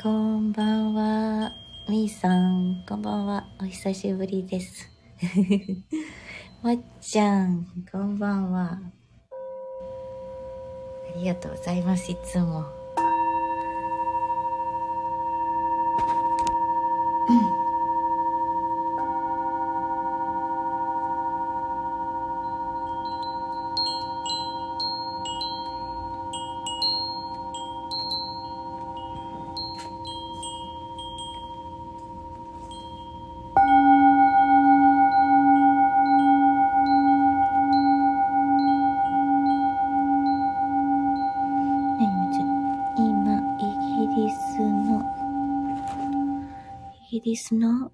こんばんは。みーさん、こんばんは。お久しぶりです。も っちゃん、こんばんは。ありがとうございます、いつも。イギリスの、ん？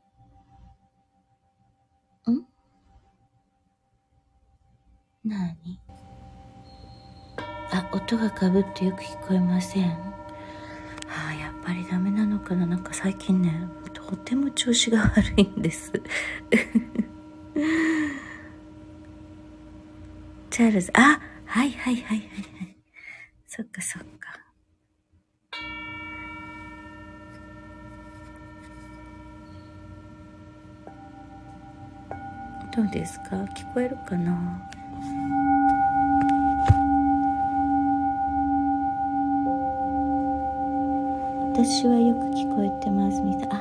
何？あ、音がかぶってよく聞こえません。ああ、やっぱりダメなのかな？なんか最近ね、とても調子が悪いんです。チャールズ、あ、はいはいはいはいはい。そっかそっか。どうですか？聞こえるかな？私はよく聞こえてますみたい。あ、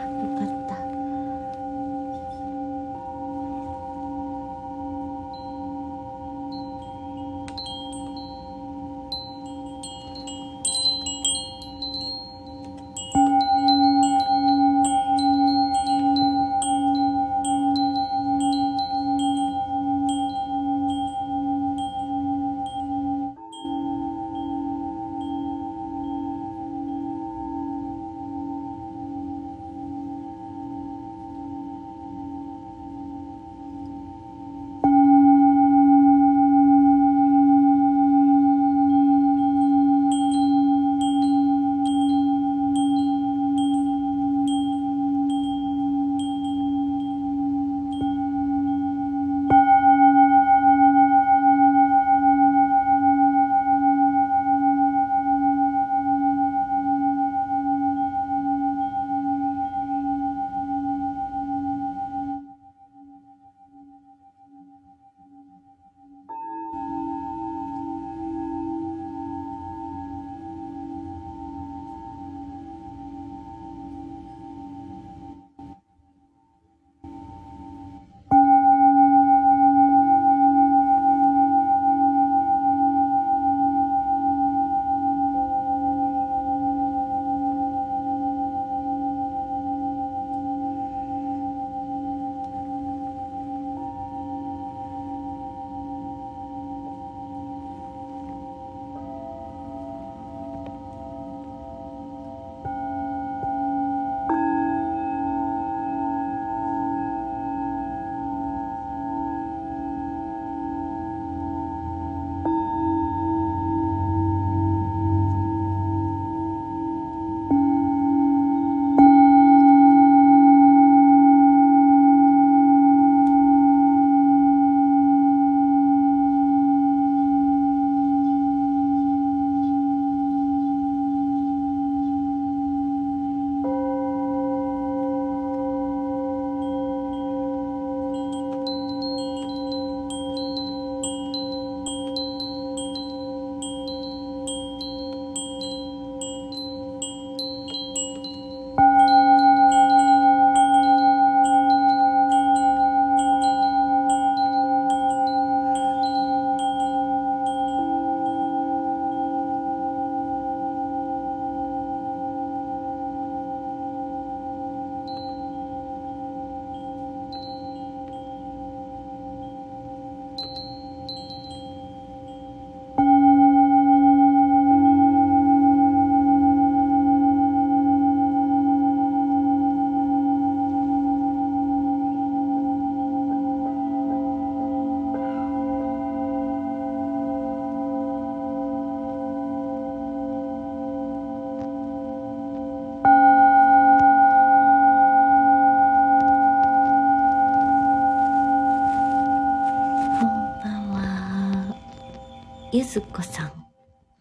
ずこさん。っ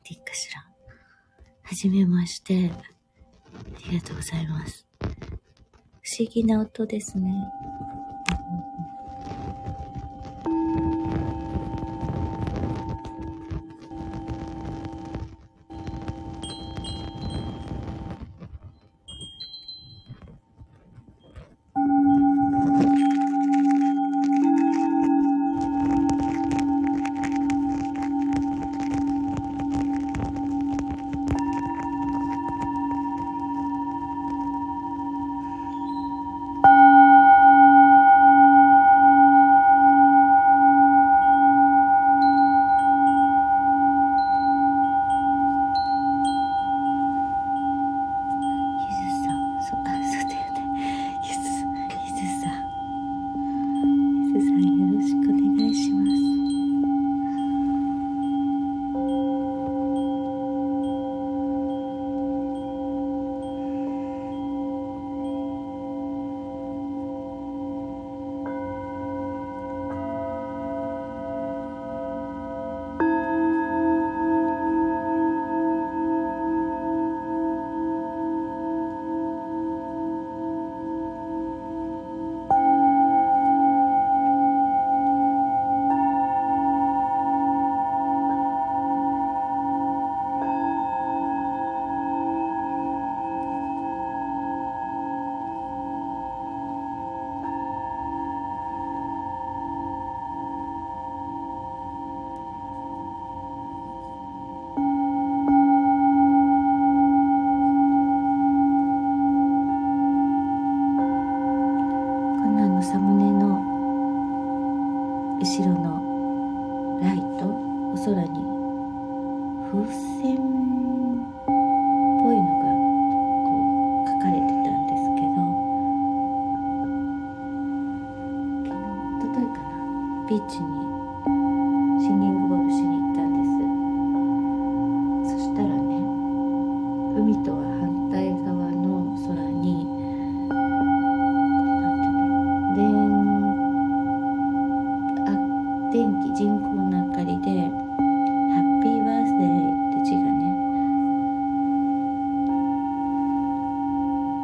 ていいかしら。はじめまして。ありがとうございます。不思議な音ですね。Is hand. 線っぽいのがこう書かれてたんですけど昨日おとといかなビーチに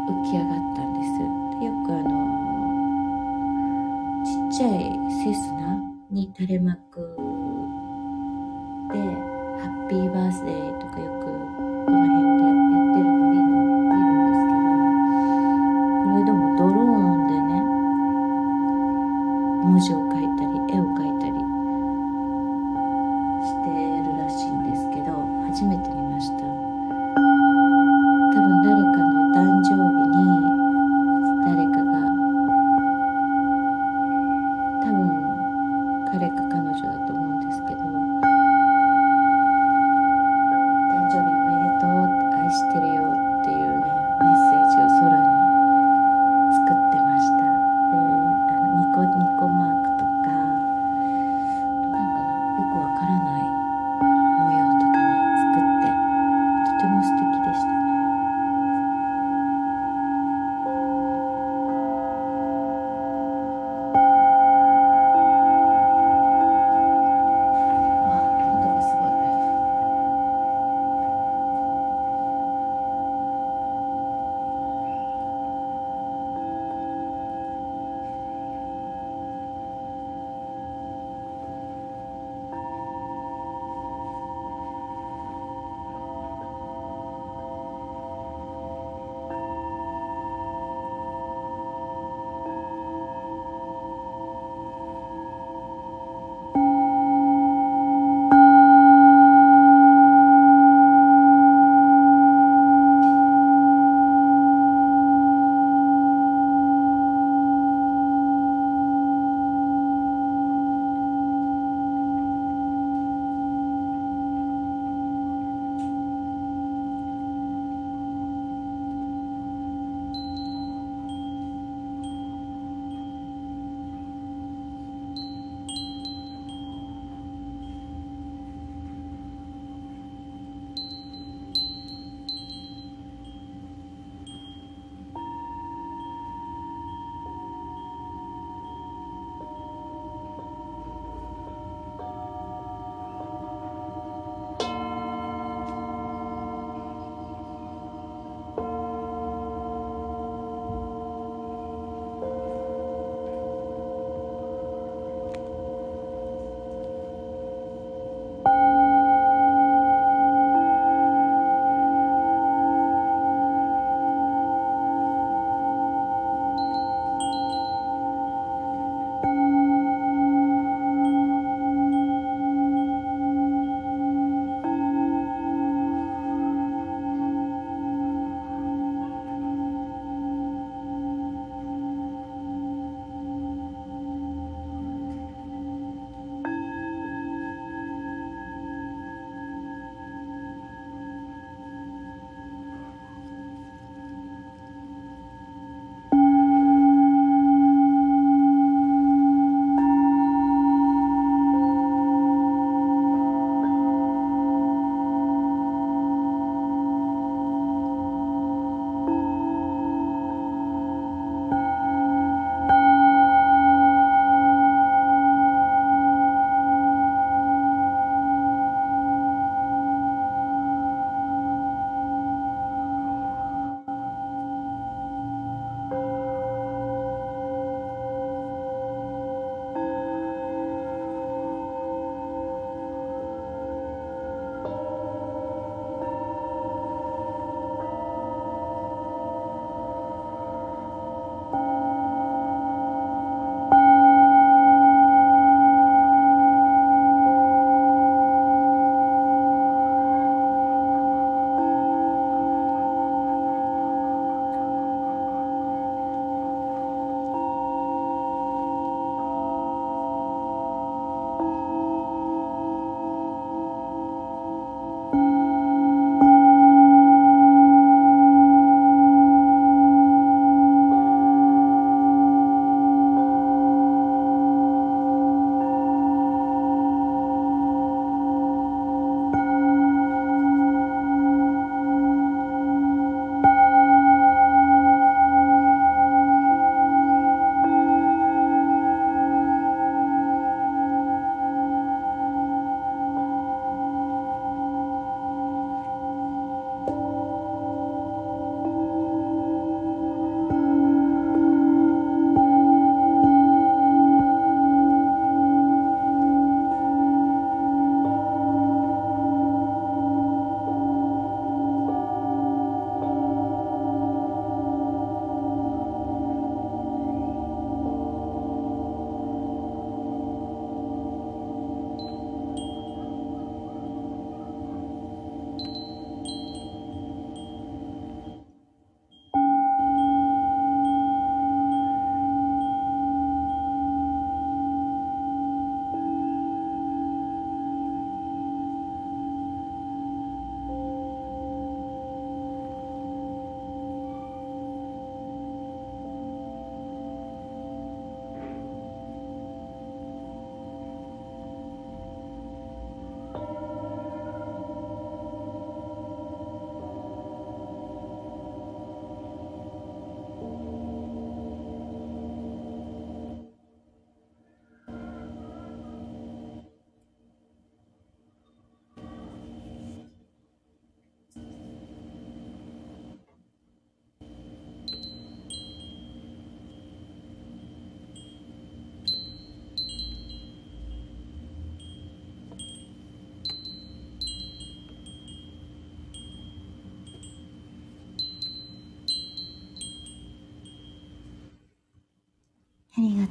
浮き上がったんです。よくあのちっちゃいセスナに垂れ幕で「ハッピーバースデー」とかよくこの辺でやってるの見る見るんですけどこれでもドローンでね文字を書いて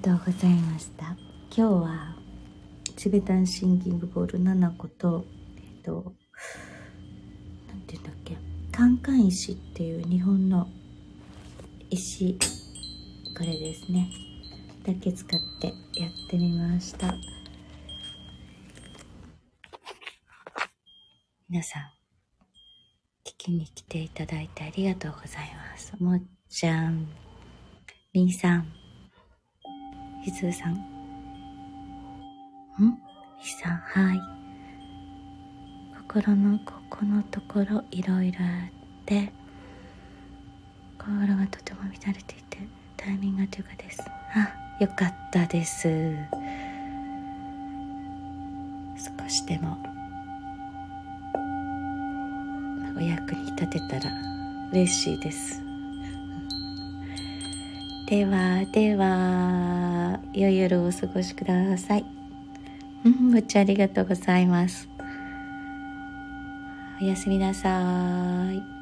とうございました。今日はチベタンシンキングボール7個とえっとなんていうんだっけカンカン石っていう日本の石これですね。だけ使ってやってみました。皆さん聞きに来ていただいてありがとうございます。もっちゃんみーさん。ひずさん。ん？ひさんはい。心のここのところいろいろあって心がとても乱れていてタイミングがというかです。あよかったです。少しでも。お役に立てたら嬉しいですではでは良い夜をお過ごしください。うんごちありがとうございます。おやすみなさい。